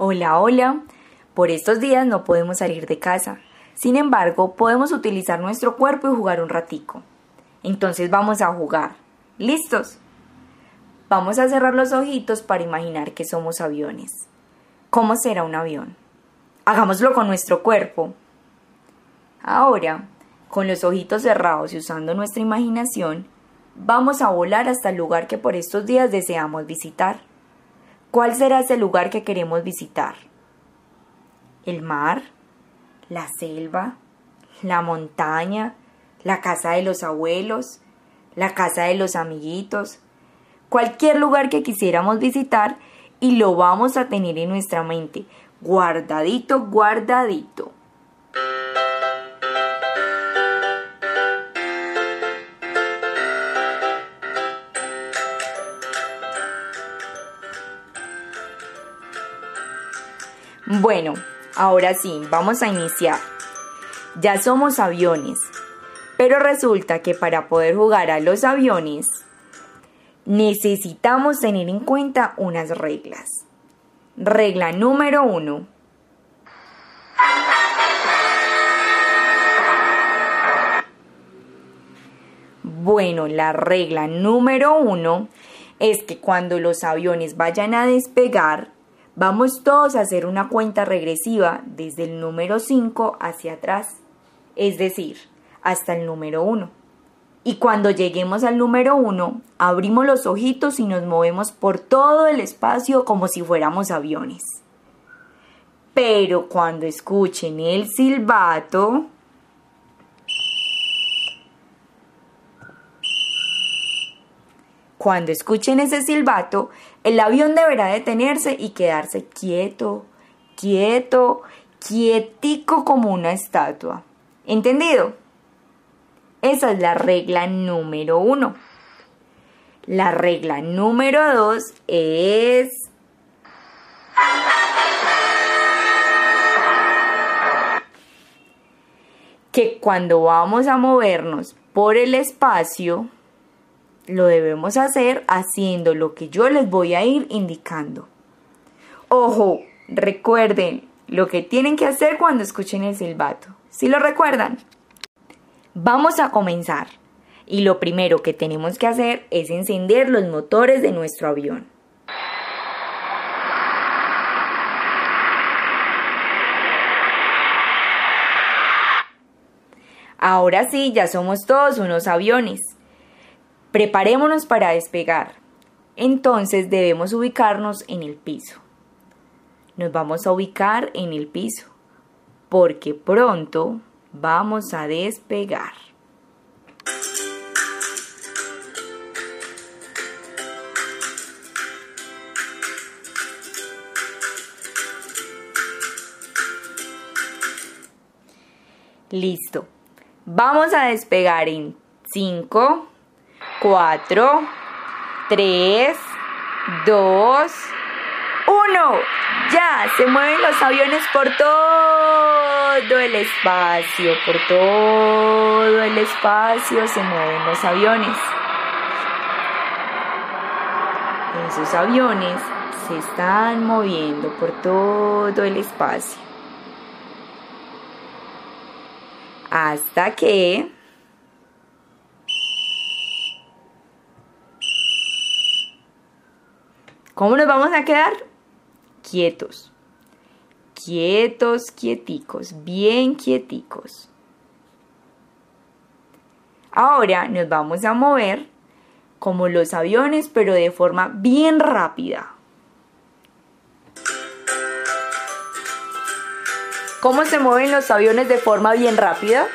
Hola, hola. Por estos días no podemos salir de casa. Sin embargo, podemos utilizar nuestro cuerpo y jugar un ratico. Entonces vamos a jugar. ¿Listos? Vamos a cerrar los ojitos para imaginar que somos aviones. ¿Cómo será un avión? Hagámoslo con nuestro cuerpo. Ahora, con los ojitos cerrados y usando nuestra imaginación, vamos a volar hasta el lugar que por estos días deseamos visitar. ¿Cuál será ese lugar que queremos visitar? ¿El mar? ¿La selva? ¿La montaña? ¿La casa de los abuelos? ¿La casa de los amiguitos? Cualquier lugar que quisiéramos visitar y lo vamos a tener en nuestra mente, guardadito, guardadito. Bueno, ahora sí, vamos a iniciar. Ya somos aviones, pero resulta que para poder jugar a los aviones necesitamos tener en cuenta unas reglas. Regla número uno. Bueno, la regla número uno es que cuando los aviones vayan a despegar, Vamos todos a hacer una cuenta regresiva desde el número 5 hacia atrás, es decir, hasta el número 1. Y cuando lleguemos al número 1, abrimos los ojitos y nos movemos por todo el espacio como si fuéramos aviones. Pero cuando escuchen el silbato, Cuando escuchen ese silbato, el avión deberá detenerse y quedarse quieto, quieto, quietico como una estatua. ¿Entendido? Esa es la regla número uno. La regla número dos es... que cuando vamos a movernos por el espacio, lo debemos hacer haciendo lo que yo les voy a ir indicando. Ojo, recuerden lo que tienen que hacer cuando escuchen el silbato. ¿Sí lo recuerdan? Vamos a comenzar. Y lo primero que tenemos que hacer es encender los motores de nuestro avión. Ahora sí, ya somos todos unos aviones. Preparémonos para despegar. Entonces debemos ubicarnos en el piso. Nos vamos a ubicar en el piso porque pronto vamos a despegar. Listo. Vamos a despegar en 5, 4, 3, 2, 1. Ya, se mueven los aviones por todo el espacio, por todo el espacio se mueven los aviones. Esos aviones se están moviendo por todo el espacio. Hasta que ¿Cómo nos vamos a quedar? Quietos. Quietos, quieticos, bien quieticos. Ahora nos vamos a mover como los aviones, pero de forma bien rápida. ¿Cómo se mueven los aviones de forma bien rápida?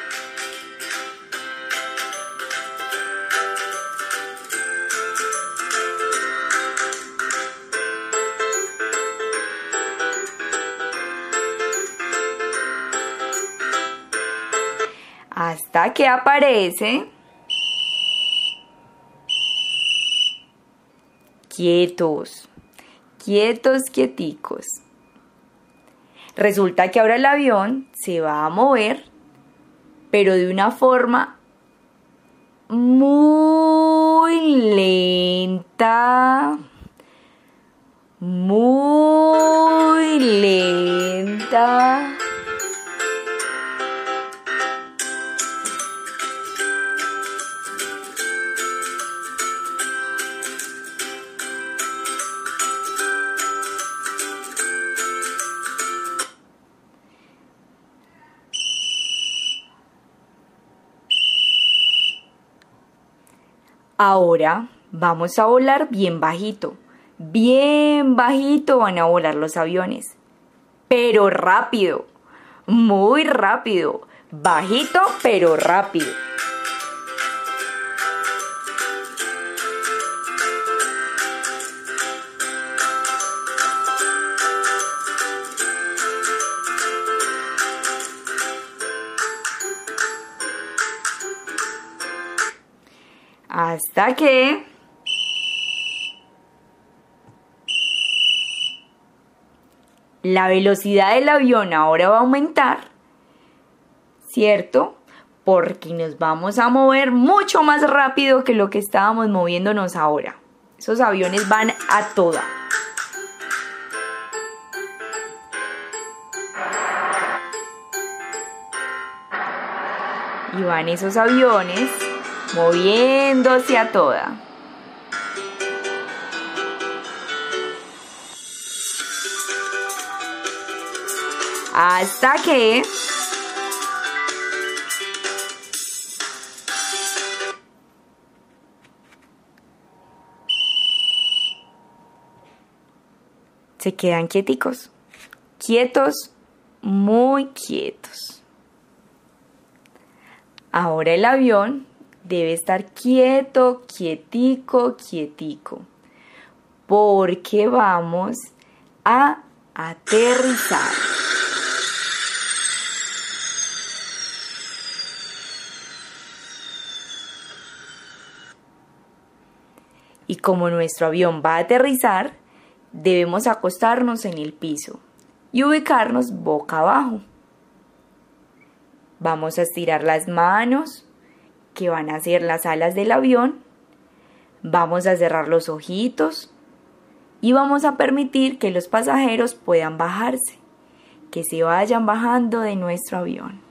Que aparece quietos, quietos, quieticos. Resulta que ahora el avión se va a mover, pero de una forma muy lenta, muy vuelta. Ahora vamos a volar bien bajito. Bien bajito van a volar los aviones. Pero rápido. Muy rápido. Bajito pero rápido. Hasta que... La velocidad del avión ahora va a aumentar, ¿cierto? Porque nos vamos a mover mucho más rápido que lo que estábamos moviéndonos ahora. Esos aviones van a toda. Y van esos aviones moviéndose a toda. Hasta que se quedan quieticos, quietos, muy quietos. Ahora el avión debe estar quieto, quietico, quietico, porque vamos a aterrizar. Y como nuestro avión va a aterrizar, debemos acostarnos en el piso y ubicarnos boca abajo. Vamos a estirar las manos, que van a ser las alas del avión. Vamos a cerrar los ojitos y vamos a permitir que los pasajeros puedan bajarse, que se vayan bajando de nuestro avión.